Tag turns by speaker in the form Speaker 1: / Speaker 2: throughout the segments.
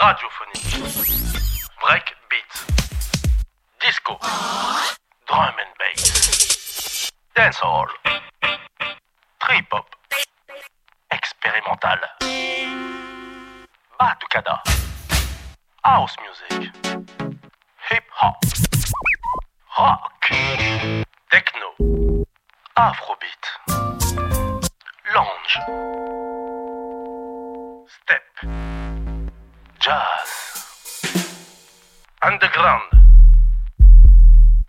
Speaker 1: radiophonique, break beat, disco, drum and bass, dancehall, trip hop, expérimental, batucada, house music, hip hop, rock, techno, afrobeat, lounge, jazz, underground,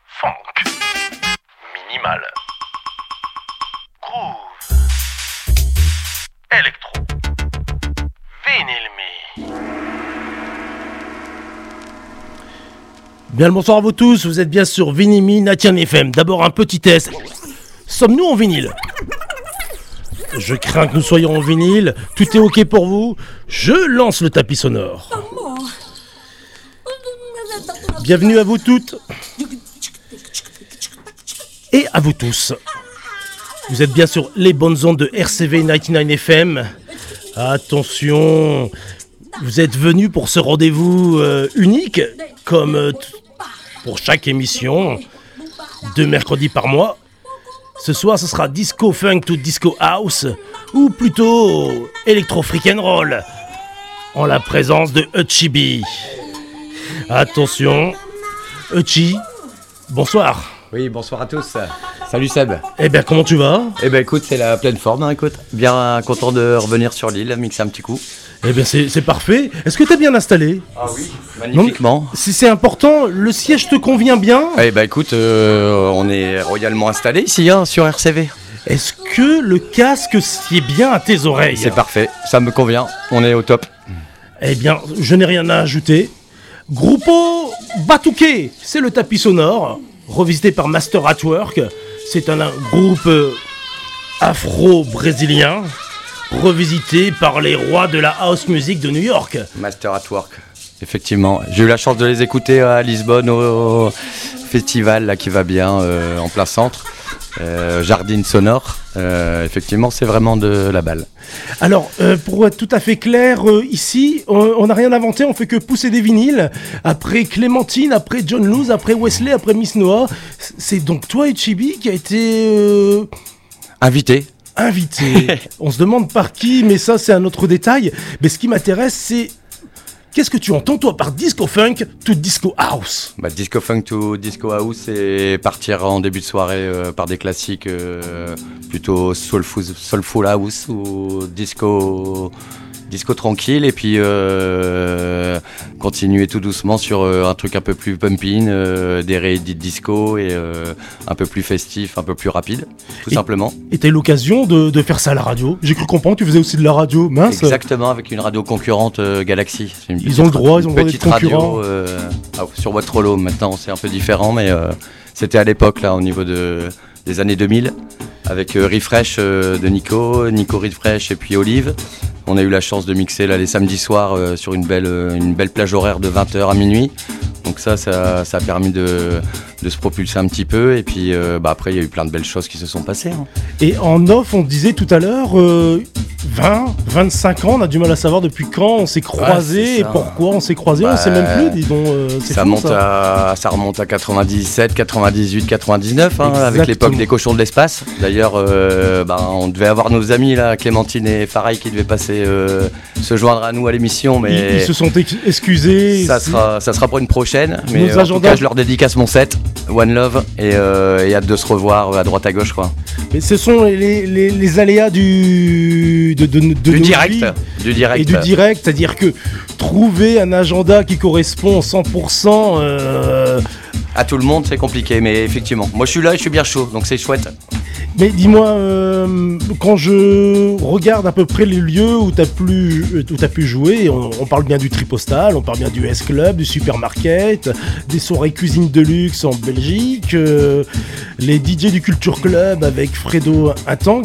Speaker 1: funk, minimal, groove, électro, vinyl.
Speaker 2: Bien le bonsoir à vous tous, vous êtes bien sur Vinimi Natian FM. D'abord un petit test. Sommes-nous en vinyle? Je crains que nous soyons en vinyle. Tout est ok pour vous Je lance le tapis sonore. Bienvenue à vous toutes et à vous tous. Vous êtes bien sur les bonnes ondes de RCV 99 FM. Attention, vous êtes venus pour ce rendez-vous euh, unique, comme euh, pour chaque émission, deux mercredis par mois. Ce soir, ce sera disco funk to disco house, ou plutôt électro freak and roll, en la présence de Uchibi. Attention, Uchi, bonsoir.
Speaker 3: Oui, bonsoir à tous. Salut Seb.
Speaker 2: Eh bien, comment tu vas?
Speaker 3: Eh ben écoute, c'est la pleine forme, hein, écoute. Bien content de revenir sur l'île, mixer un petit coup.
Speaker 2: Eh bien, c'est c'est parfait. Est-ce que t'es bien installé?
Speaker 3: Ah oui, magnifiquement.
Speaker 2: Si c'est important, le siège te convient bien?
Speaker 3: Eh ben écoute, euh, on est royalement installé ici hein, sur RCV.
Speaker 2: Est-ce que le casque sied bien à tes oreilles?
Speaker 3: C'est parfait, ça me convient. On est au top.
Speaker 2: Eh bien, je n'ai rien à ajouter. Grupo Batuque, c'est le tapis sonore, revisité par Master at Work. C'est un, un groupe euh, afro-brésilien, revisité par les rois de la house music de New York.
Speaker 3: Master at Work. Effectivement, j'ai eu la chance de les écouter à Lisbonne au, festival là qui va bien euh, en plein centre. Euh, Jardine sonore. Euh, effectivement, c'est vraiment de la balle.
Speaker 2: Alors, euh, pour être tout à fait clair, euh, ici, on n'a rien inventé, on fait que pousser des vinyles. Après Clémentine, après John Luz, après Wesley, après Miss Noah. C'est donc toi, Ichibi, qui a été euh,
Speaker 3: Invité.
Speaker 2: Invité. on se demande par qui, mais ça, c'est un autre détail. Mais ce qui m'intéresse, c'est. Qu'est-ce que tu entends, toi, par disco funk to disco house?
Speaker 3: Bah, disco funk to disco house, c'est partir en début de soirée euh, par des classiques euh, plutôt soulful, soulful house ou disco, disco tranquille et puis euh, continuer tout doucement sur euh, un truc un peu plus pumping, euh, des réédits de disco et euh, un peu plus festif, un peu plus rapide, tout
Speaker 2: Et-
Speaker 3: simplement.
Speaker 2: Et t'as eu l'occasion de, de faire ça à la radio? J'ai cru comprendre que tu faisais aussi de la radio. Mince.
Speaker 3: Exactement, avec une radio concurrente Galaxy. Une
Speaker 2: Ils ont le droit, ils ont le droit d'être concurrents.
Speaker 3: radio ah, sur Waterloo. Maintenant, c'est un peu différent, mais c'était à l'époque, là, au niveau de, des années 2000, avec Refresh de Nico, Nico Refresh et puis Olive. On a eu la chance de mixer là, les samedis soirs euh, sur une belle, euh, une belle plage horaire de 20h à minuit. Donc ça, ça, ça a permis de, de se propulser un petit peu. Et puis euh, bah, après, il y a eu plein de belles choses qui se sont passées. hein.
Speaker 2: Et en off, on disait tout à l'heure, euh, 20, 25 ans, on a du mal à savoir depuis quand on s'est croisés
Speaker 3: c'est
Speaker 2: et pourquoi on s'est croisés, on
Speaker 3: Bah,
Speaker 2: sait même plus, dis donc.
Speaker 3: Ça,
Speaker 2: fou,
Speaker 3: monte À, ça remonte à 97, 98, 99, hein, avec l'époque des cochons de l'espace. D'ailleurs, ben, on devait avoir nos amis, là, Clémentine et Farai, qui devaient passer euh, se joindre à nous à l'émission,
Speaker 2: Ils,
Speaker 3: mais
Speaker 2: ils se sont ex- excusés.
Speaker 3: ça, sera, ça sera pour une prochaine. Mais
Speaker 2: Nos
Speaker 3: euh, en tout
Speaker 2: agendas-
Speaker 3: cas, je leur dédicace mon set, One Love, et, euh, et hâte de se revoir à droite à gauche. Quoi.
Speaker 2: Mais ce sont les, les- les aléas du, de, de, de
Speaker 3: Du direct,
Speaker 2: vies
Speaker 3: du direct.
Speaker 2: Et du direct, c'est-à-dire que trouver un agenda qui correspond 100%, euh,
Speaker 3: À tout le monde, c'est compliqué, mais effectivement. Moi, je suis là et je suis bien chaud, donc c'est chouette.
Speaker 2: Mais dis-moi, euh, quand je regarde à peu près les lieux où tu as, pu jouer, on, parle bien du Tripostal, on parle bien du S-Club, du Supermarket, des soirées cuisine de luxe en Belgique, euh, les DJ du Culture Club avec Fredo Intang.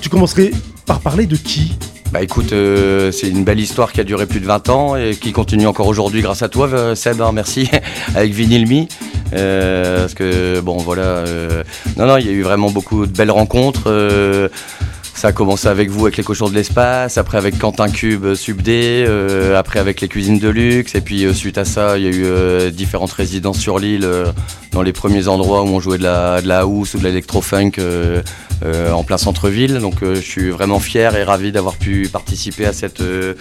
Speaker 2: Tu commencerais par parler de qui?
Speaker 3: Bah écoute, euh, c'est une belle histoire qui a duré plus de 20 ans et qui continue encore aujourd'hui grâce à toi, euh, Seb, hein, merci, avec Vinyl Me. Euh, parce que, bon, voilà. euh, non, non, il y a eu vraiment beaucoup de belles rencontres. ça a commencé avec vous, avec les cochons de l'espace, après avec Quentin Cube, Subdé, euh, après avec les cuisines de luxe, et puis suite à ça, il y a eu différentes résidences sur l'île, dans les premiers endroits où on jouait de la, de la house ou de l'électro-funk euh, en plein centre-ville. Donc euh, je suis vraiment fier et ravi d'avoir pu participer à, cette, euh,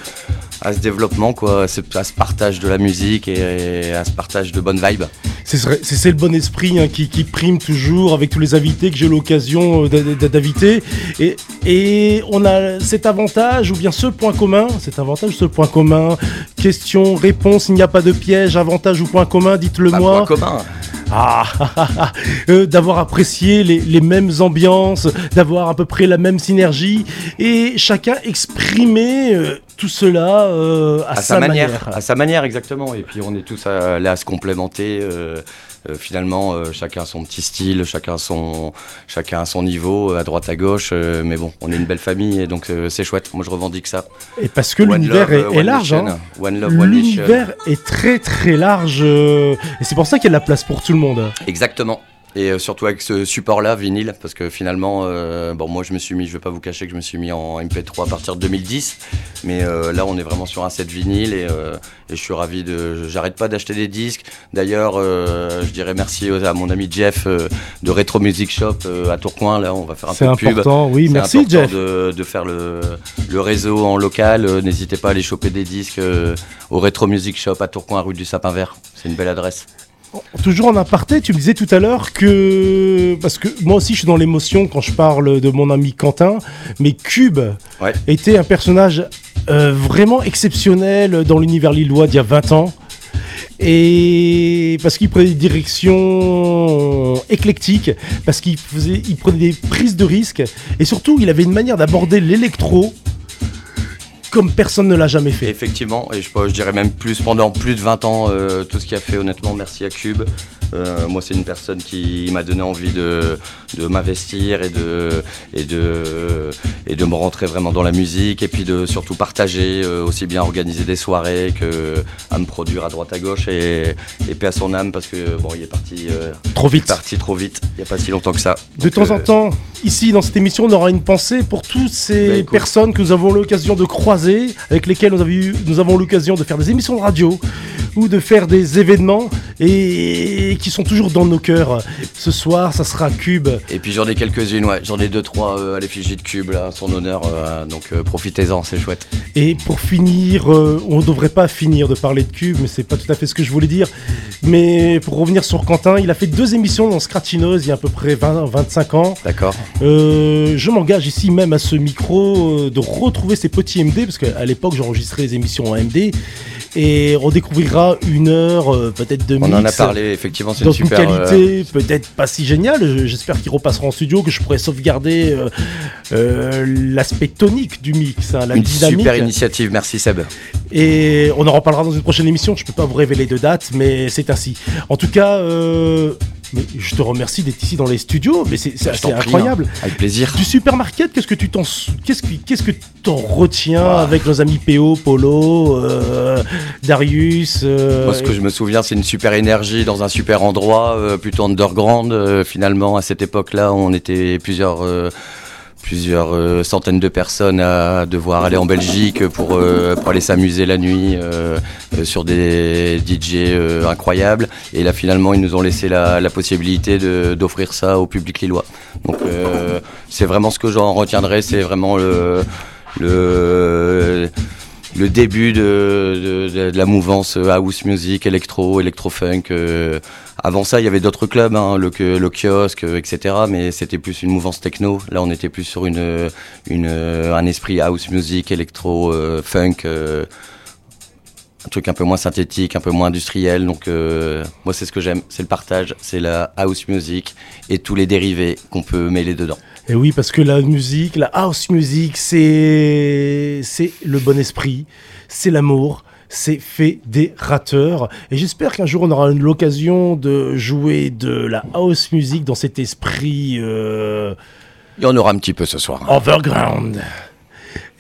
Speaker 3: à ce développement, quoi, à, ce, à ce partage de la musique et, et à ce partage de bonnes vibes.
Speaker 2: C'est le bon esprit hein, qui, qui prime toujours avec tous les invités que j'ai l'occasion d'inviter. Et, et on a cet avantage, ou bien ce point commun, cet avantage, ce point commun, question, réponse, il n'y a pas de piège, avantage ou point commun, dites-le moi.
Speaker 3: point commun.
Speaker 2: Ah, d'avoir apprécié les, les mêmes ambiances, d'avoir à peu près la même synergie, et chacun exprimer euh, tout cela euh, à,
Speaker 3: à sa manière, à sa manière exactement. Et puis on est tous à- là à se complémenter. euh, finalement, chacun son petit style, chacun son, chacun son niveau, à droite à gauche. mais bon, on est une belle famille et donc c'est chouette. Moi, je revendique ça.
Speaker 2: Et parce que l'univers est, large. hein.
Speaker 3: One love, one nation.
Speaker 2: L'univers est très très large et c'est pour ça qu'il y a de la place pour tout le monde.
Speaker 3: Exactement. Et euh, surtout avec ce support-là, vinyle, parce que finalement, euh, bon, moi je me suis mis, je vais pas vous cacher que je me suis mis en MP3 à partir de 2010, mais euh, là on est vraiment sur un set vinyle et, euh, et je suis ravi de, j'arrête pas d'acheter des disques. D'ailleurs, euh, je dirais merci à mon ami Jeff euh, de Retro Music Shop euh, à Tourcoing. Là, on va faire un
Speaker 2: C'est
Speaker 3: peu de pub.
Speaker 2: important, oui,
Speaker 3: C'est
Speaker 2: merci
Speaker 3: important
Speaker 2: Jeff.
Speaker 3: De, de faire le, le réseau en local. N'hésitez pas à aller choper des disques euh, au Retro Music Shop à Tourcoing, rue du Sapin Vert. C'est une belle adresse.
Speaker 2: Toujours en aparté, tu me disais tout à l'heure que parce que moi aussi je suis dans l'émotion quand je parle de mon ami Quentin, mais Cube
Speaker 3: Ouais.
Speaker 2: était un personnage euh, vraiment exceptionnel dans l'univers lillois d'il y a 20 ans. Et parce qu'il prenait des directions éclectiques, parce qu'il il prenait des prises de risques, et surtout il avait une manière d'aborder l'électro comme personne ne l'a jamais fait.
Speaker 3: Effectivement, et je, je dirais même plus pendant plus de 20 ans, euh, tout ce qu'il a fait, honnêtement, merci à Cube. Euh, moi, c'est une personne qui m'a donné envie de, de m'investir et de, et, de, et de me rentrer vraiment dans la musique et puis de surtout partager, euh, aussi bien organiser des soirées que à me produire à droite à gauche et, et paix à son âme parce que bon, il est parti, euh,
Speaker 2: Trop
Speaker 3: il est
Speaker 2: vite.
Speaker 3: parti trop vite, il n'y a pas si longtemps que ça.
Speaker 2: De
Speaker 3: Donc,
Speaker 2: temps en temps, ici dans cette émission, on aura une pensée pour toutes ces
Speaker 3: écoute.
Speaker 2: personnes que nous avons l'occasion de croiser, avec lesquelles nous avons, eu- nous avons l'occasion de faire des émissions de radio ou de faire des événements et qui sont toujours dans nos cœurs. Ce soir, ça sera Cube.
Speaker 3: Et puis j'en ai quelques-unes, ouais. J'en ai deux, trois euh, à l'effigie de Cube, là, son honneur. euh, donc euh, profitez-en, c'est chouette.
Speaker 2: Et pour finir, on ne devrait pas finir de parler de Cube, mais c'est pas tout à fait ce que je voulais dire. Mais pour revenir sur Quentin, il a fait deux émissions dans Scratchineuse il y a à peu près 20, 25 ans.
Speaker 3: D'accord
Speaker 2: Euh, je m'engage ici même à ce micro euh, de retrouver ces petits MD, parce qu'à l'époque j'enregistrais les émissions en MD, et on découvrira une heure, euh, peut-être de
Speaker 3: On en a
Speaker 2: mix,
Speaker 3: parlé, effectivement, c'est une
Speaker 2: une
Speaker 3: super. euh,
Speaker 2: qualité peut-être pas si géniale. Je- J'espère qu'il repassera en studio, que je pourrai sauvegarder euh, euh, l'aspect tonique du mix, hein, la
Speaker 3: une
Speaker 2: dynamique.
Speaker 3: super initiative, merci Seb.
Speaker 2: Et on en reparlera dans une prochaine émission. Je peux pas vous révéler de date, mais c'est ainsi. En tout cas, euh, mais je te remercie d'être ici dans les studios. Mais c'est
Speaker 3: prie,
Speaker 2: incroyable.
Speaker 3: hein. Avec plaisir.
Speaker 2: Du supermarket, qu'est-ce que tu t'en qu'est-ce que qu'est-ce que t'en retiens avec nos amis PO, Polo, euh, Darius euh,
Speaker 3: Moi, ce que je me souviens, c'est une super énergie dans un super endroit, euh, plutôt underground. finalement, à cette époque-là, on était plusieurs. Plusieurs euh, centaines de personnes à devoir aller en Belgique pour, euh, aller s'amuser la nuit euh, sur des DJ incroyables. Et là, finalement, ils nous ont laissé la, possibilité d'offrir ça au public lillois. Donc, c'est vraiment ce que j'en retiendrai, c'est vraiment le, début de, la mouvance house music, électro, électro-funk. Euh, avant ça, il y avait d'autres clubs, hein, le, kiosque, euh, etc. Mais c'était plus une mouvance techno. Là, on était plus sur une, euh, un esprit house music, électro, euh, funk. euh, un truc un peu moins synthétique, un peu moins industriel. Donc, euh, moi, c'est ce que j'aime. C'est le partage, c'est la house music et tous les dérivés qu'on peut mêler dedans.
Speaker 2: Et oui, parce que la musique, la house music, c'est le bon esprit, c'est l'amour. C'est fédérateur et j'espère qu'un jour on aura l'occasion de jouer de la house music dans cet esprit euh,
Speaker 3: Il y en aura un petit peu ce soir.
Speaker 2: Overground.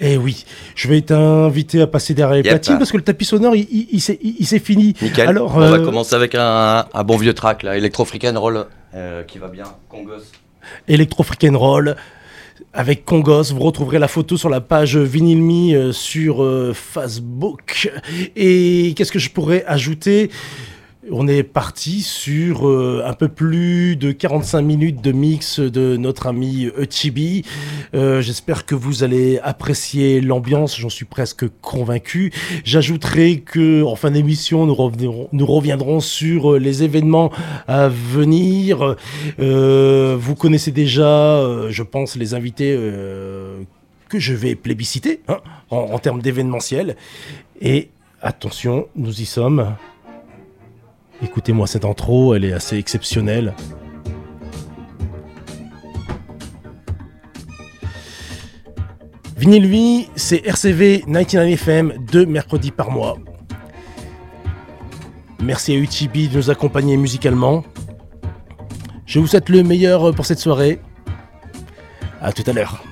Speaker 2: Eh oui, je vais t'inviter à passer derrière les
Speaker 3: Yep.
Speaker 2: platines parce que le tapis sonore, il, il- il s'est- fini.
Speaker 3: Nickel.
Speaker 2: Alors,
Speaker 3: on va
Speaker 2: euh,
Speaker 3: commencer avec un, un bon vieux track, là, Electro Freak and Roll, euh, qui va bien. Congos.
Speaker 2: Electro Freak and Roll.
Speaker 4: Avec Congos. Vous retrouverez la photo sur la page Vinylme euh, sur euh, Facebook. Et qu'est-ce que je pourrais ajouter? On est parti sur euh, un peu plus de 45 minutes de mix de notre ami Chibi. J'espère que vous allez apprécier l'ambiance, j'en suis presque convaincu. J'ajouterai que en fin d'émission, nous reviendrons, sur les événements à venir. vous connaissez déjà, je pense, les invités que je vais plébisciter hein, en, en termes d'événementiel. Et attention, nous y sommes. Écoutez-moi cette intro, elle est assez exceptionnelle. Vinyl Vie, c'est RCV 99 FM, deux mercredis par mois. Merci à Uchibi de nous accompagner musicalement. Je vous souhaite le meilleur pour cette soirée. A tout à l'heure.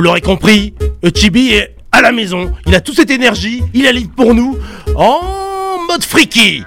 Speaker 2: Vous l'aurez compris, Chibi est à la maison. Il a toute cette énergie, il libre pour nous en mode freaky.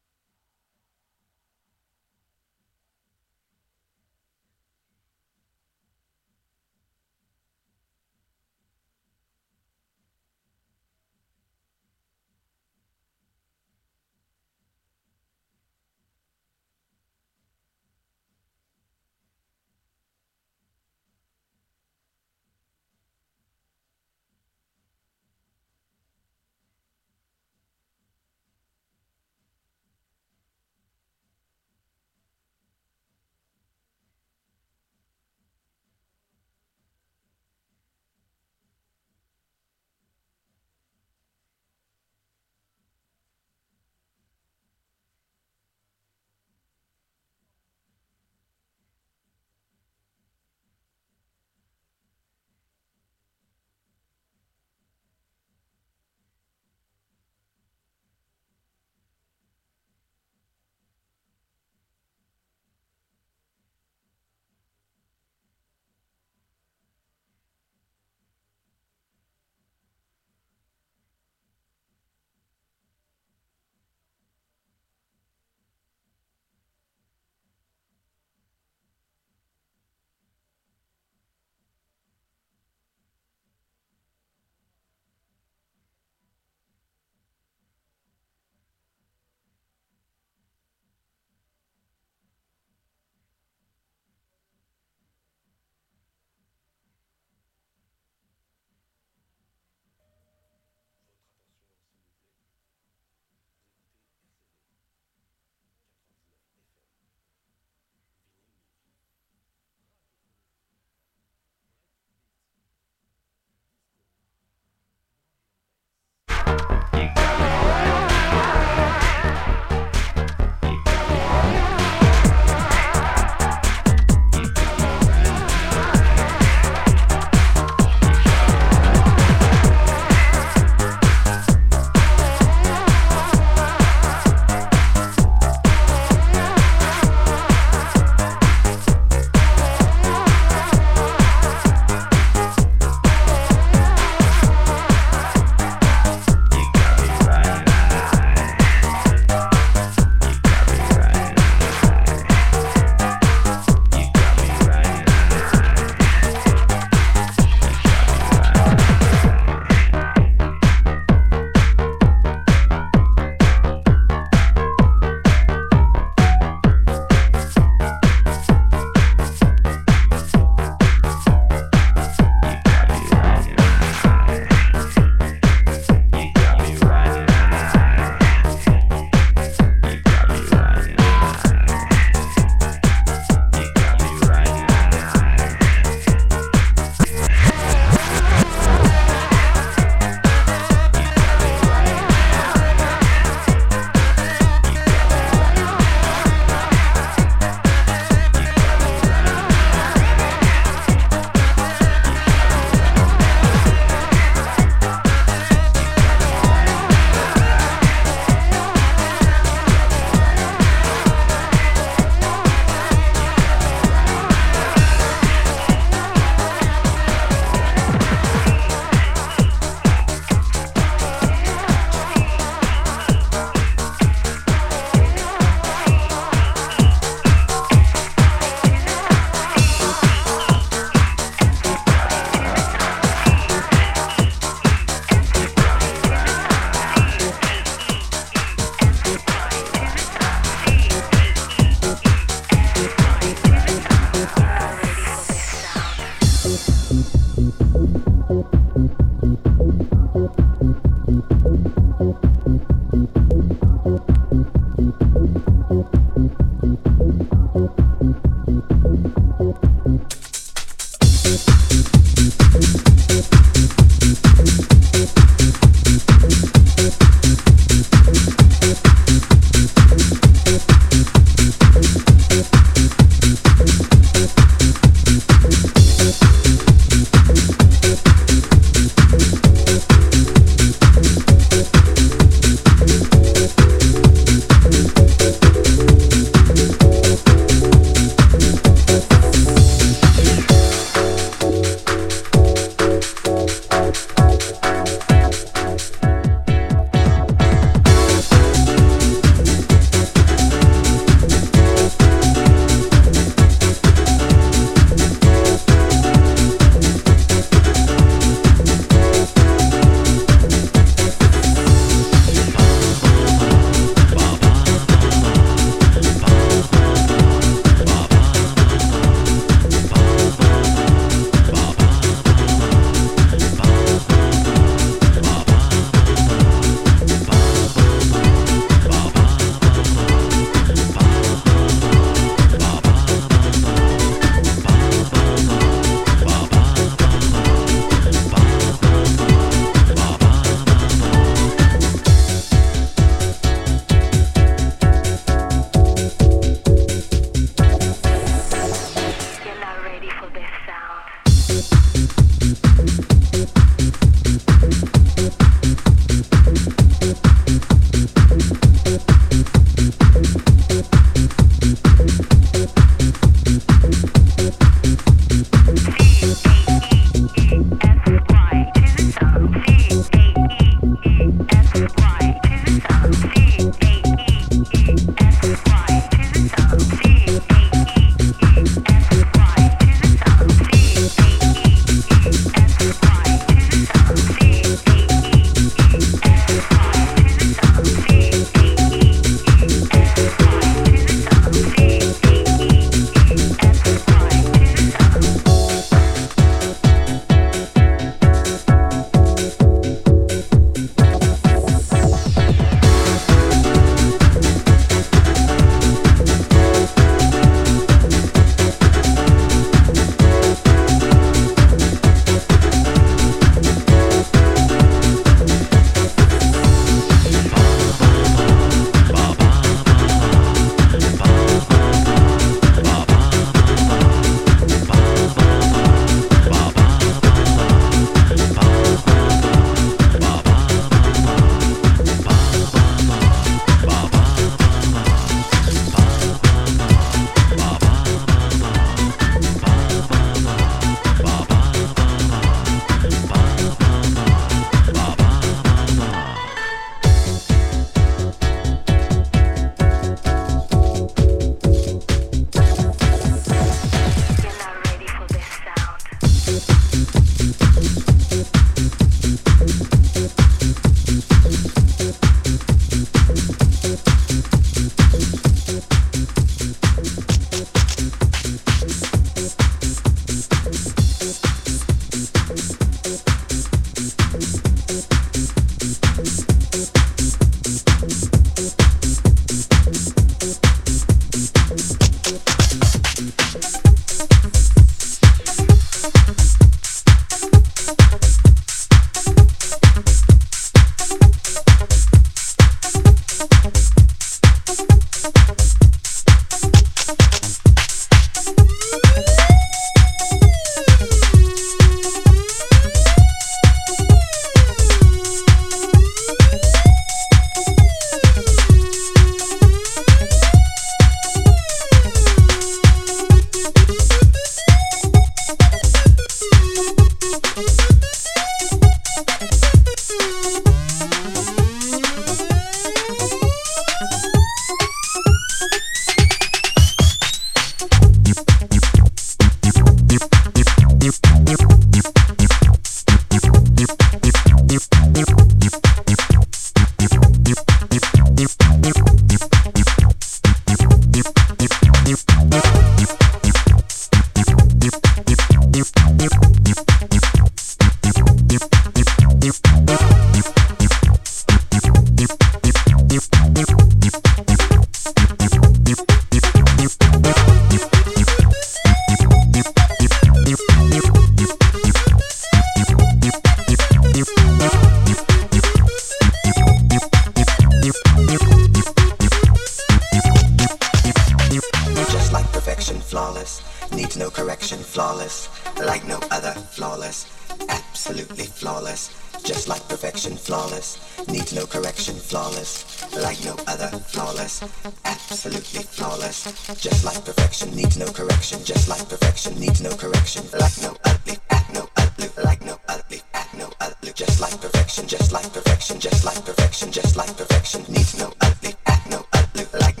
Speaker 5: Needs no correction, flawless, like no other, flawless, absolutely flawless, just like perfection, flawless, needs no correction, flawless, like no other, flawless, absolutely flawless, just like perfection, needs no correction, just like perfection, needs no correction, like no ugly, act no ugly, like no ugly, act no ugly, just like perfection, just like perfection, just like perfection, just like perfection, needs no ugly, act no ugly, like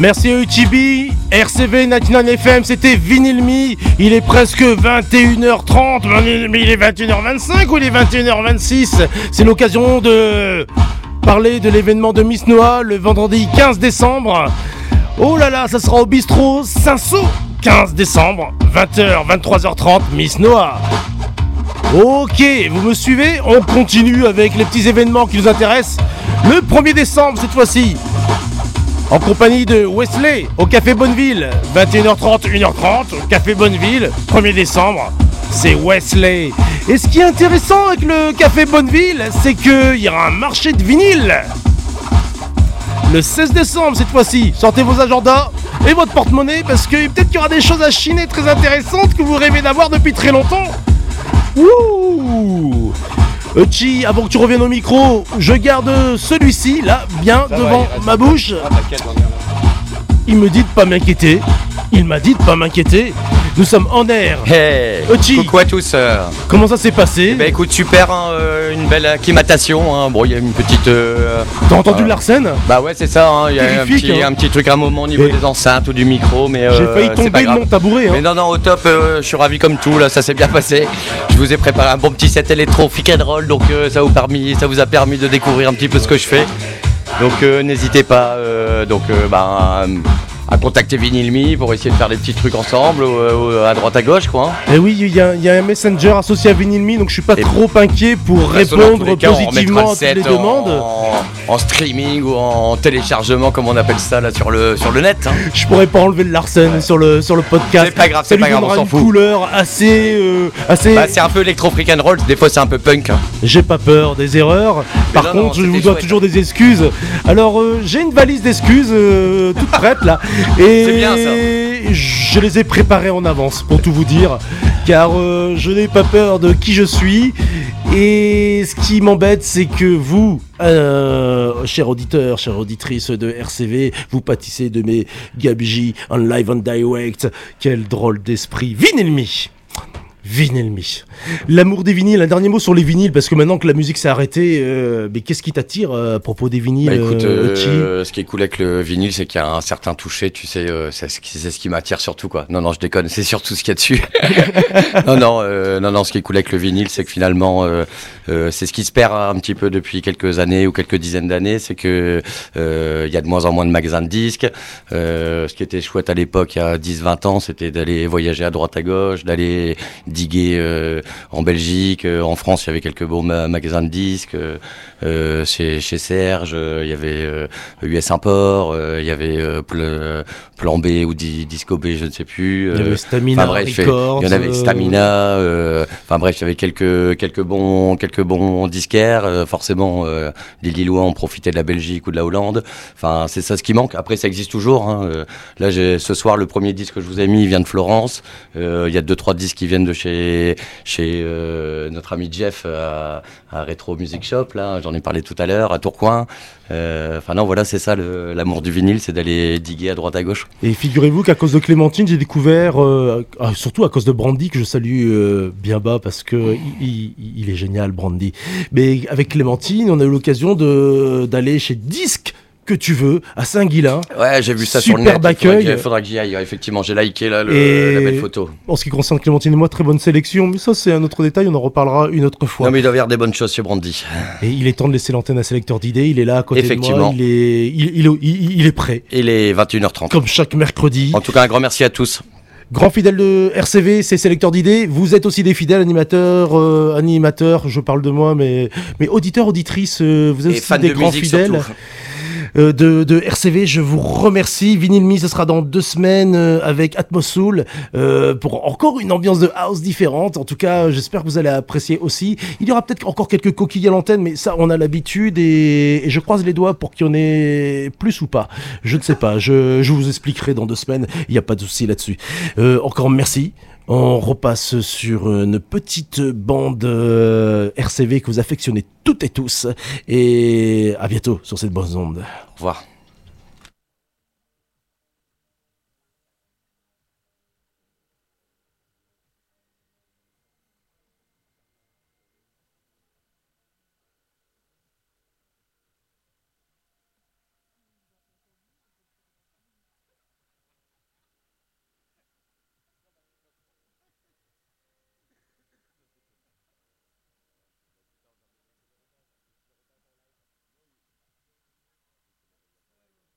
Speaker 2: Merci à UTB, RCV 99 FM, c'était Vinyl Me. Il est presque 21h30, mais il est 21h25 ou il est 21h26 C'est l'occasion de parler de l'événement de Miss Noah le vendredi 15 décembre. Oh là là, ça sera au bistrot Saint-Saul, 15 décembre, 20h, 23h30, Miss Noah. Ok, vous me suivez? On continue avec les petits événements qui nous intéressent. Le 1er décembre cette fois-ci, en compagnie de Wesley au Café Bonneville, 21h30, 1h30, au Café Bonneville, 1er décembre, c'est Wesley. Et ce qui est intéressant avec le Café Bonneville, c'est qu'il y aura un marché de vinyle. Le 16 décembre cette fois-ci, sortez vos agendas et votre porte-monnaie parce que peut-être qu'il y aura des choses à chiner très intéressantes que vous rêvez d'avoir depuis très longtemps. Wouh Chi, avant que tu reviennes au micro, je garde celui-ci là, bien devant ma bouche. Il me dit de pas m'inquiéter. Il m'a dit de pas m'inquiéter. Nous sommes en air.
Speaker 3: Hey
Speaker 2: Ochi.
Speaker 3: Coucou à tous euh.
Speaker 2: Comment ça s'est passé
Speaker 3: Bah écoute, super, hein, euh, une belle acclimatation. hein. Bon, il y a une petite. euh,
Speaker 2: T'as entendu Larsen
Speaker 3: Bah ouais, c'est ça, hein, il y a un petit, un petit truc à un moment au niveau
Speaker 2: Et-
Speaker 3: des enceintes ou du micro, mais.
Speaker 2: J'ai failli tomber de mon tabouret.
Speaker 3: Mais non, non, au top, je suis ravi comme tout, là, ça s'est bien passé. Je vous ai préparé un bon petit set électro roll, donc ça, vous permis, ça vous a permis de découvrir un petit peu ce que je fais. Donc euh, n'hésitez pas euh, donc, euh, bah, à contacter Vinyl Me pour essayer de faire des petits trucs ensemble, à droite à gauche, quoi.
Speaker 2: Et Eh oui, il y, a- il y a un messenger associé à Vinyl Me, donc je suis pas
Speaker 3: Et-
Speaker 2: trop inquiet pour
Speaker 3: façon, dans
Speaker 2: répondre
Speaker 3: cas,
Speaker 2: positivement à toutes les
Speaker 3: en-
Speaker 2: demandes.
Speaker 3: En, streaming ou en téléchargement, comme on appelle ça là sur le, sur le net. hein.
Speaker 2: Je pourrais pas enlever le Larsen sur le sur le podcast.
Speaker 3: C'est pas grave, c'est pas grave, on s'en fout.
Speaker 2: couleur assez euh, assez.
Speaker 3: Bah, c'est un peu électro freak and roll, des fois c'est un peu punk. hein.
Speaker 2: J'ai pas peur des erreurs. Par
Speaker 3: non, non,
Speaker 2: contre, je vous dois
Speaker 3: chouette.
Speaker 2: toujours des excuses. Alors, euh, j'ai une valise d'excuses euh, toute prête là. Et
Speaker 3: C'est bien, ça.
Speaker 2: je les ai préparées en avance pour tout vous dire. Car euh, je n'ai pas peur de qui je suis. Et ce qui m'embête, c'est que vous, euh, chers auditeurs, chères auditrices de RCV, vous pâtissez de mes gabegies en live en direct. Quel drôle d'esprit. Vinyl Me. L'amour des vinyles, un dernier mot sur les vinyles, parce que maintenant que la musique s'est arrêtée, euh, mais qu'est-ce qui t'attire euh, à propos des vinyles
Speaker 3: Bah écoute,
Speaker 2: euh,
Speaker 3: ce qui est cool avec le vinyle, c'est qu'il y a un certain toucher, tu sais, c'est ce qui, c'est ce qui m'attire surtout quoi. Non non, je déconne, c'est surtout ce qu'il y a dessus. non non, euh, non non, ce qui est cool avec le vinyle, c'est que finalement, c'est ce qui se perd un petit peu depuis quelques années ou quelques dizaines d'années, c'est que il y a de moins en moins de magasins de disques. Ce qui était chouette à l'époque, il y a 10-20 ans, c'était d'aller voyager à droite à gauche, d'aller euh, en Belgique, euh, en France, il y avait quelques beaux ma- magasins de disques. euh, chez, chez Serge, il y avait US Import, il y avait Pl- Plan B ou Di- Disco B, je ne sais plus.
Speaker 2: Il y avait Stamina
Speaker 3: bref,
Speaker 2: Records.
Speaker 3: il y en avait Stamina. Enfin bref, il y avait quelques quelques bons quelques bons disquaires. forcément, les Lillois ont profité de la Belgique ou de la Hollande. Enfin, c'est ça ce qui manque. Après, ça existe toujours. Hein. Là, ce soir le premier disque que je vous ai mis vient de Florence. Euh, Il y a deux trois disques qui viennent de chez chez euh, notre ami Jeff à, à Retro Music Shop. Là, j'en ai parlé tout à l'heure à Tourcoing. Euh, Enfin non, voilà, c'est ça l'amour du vinyle, c'est d'aller diguer à droite à gauche.
Speaker 2: Et figurez-vous qu'à cause de Clémentine, j'ai découvert, euh, ah, surtout à cause de Brandy, que je salue euh, bien bas parce que il, est génial, Brandy. Mais avec Clémentine, on a eu l'occasion d'aller chez Disque que tu veux à Saint-Guilain.
Speaker 3: Ouais, j'ai vu ça sur le net. Il faudrait
Speaker 2: accueil.
Speaker 3: que- faudra que j'y aille. Effectivement, j'ai liké là le-
Speaker 2: Et-
Speaker 3: la belle photo.
Speaker 2: En ce qui concerne Clémentine et moi, très bonne sélection. Mais ça, c'est un autre détail. On en reparlera une autre fois.
Speaker 3: Non mais il doit y avoir des bonnes choses chez Brandy.
Speaker 2: Et il est temps de laisser l'antenne à Sélecteur d'idées. Il est là à côté de moi.
Speaker 3: Effectivement.
Speaker 2: Il est, il, il est- il- il est prêt.
Speaker 3: Il est 21h30.
Speaker 2: Comme chaque mercredi.
Speaker 3: En tout cas, un grand merci à tous.
Speaker 2: Grand fidèle de RCV, c'est sélecteur d'idées. Vous êtes aussi des fidèles animateurs, euh, animateurs. Je parle de moi, mais mais auditeurs, auditrices. euh, vous êtes
Speaker 3: Et
Speaker 2: aussi des
Speaker 3: de
Speaker 2: grands fidèles
Speaker 3: surtout.
Speaker 2: Euh, de, de RCV. Je vous remercie. Vinyl Me, ce sera dans deux semaines euh, avec Atmosoul euh, pour encore une ambiance de house différente. En tout cas, j'espère que vous allez apprécier aussi. Il y aura peut-être encore quelques coquilles à l'antenne, mais ça, on a l'habitude et, je croise les doigts pour qu'il y en ait plus ou pas. Je ne sais pas. Je, je vous expliquerai dans deux semaines. Il n'y a pas de souci là-dessus. Encore merci. On repasse sur une petite bande euh, RCV que vous affectionnez toutes et tous. Et à bientôt sur cette bonne onde.
Speaker 3: Au revoir.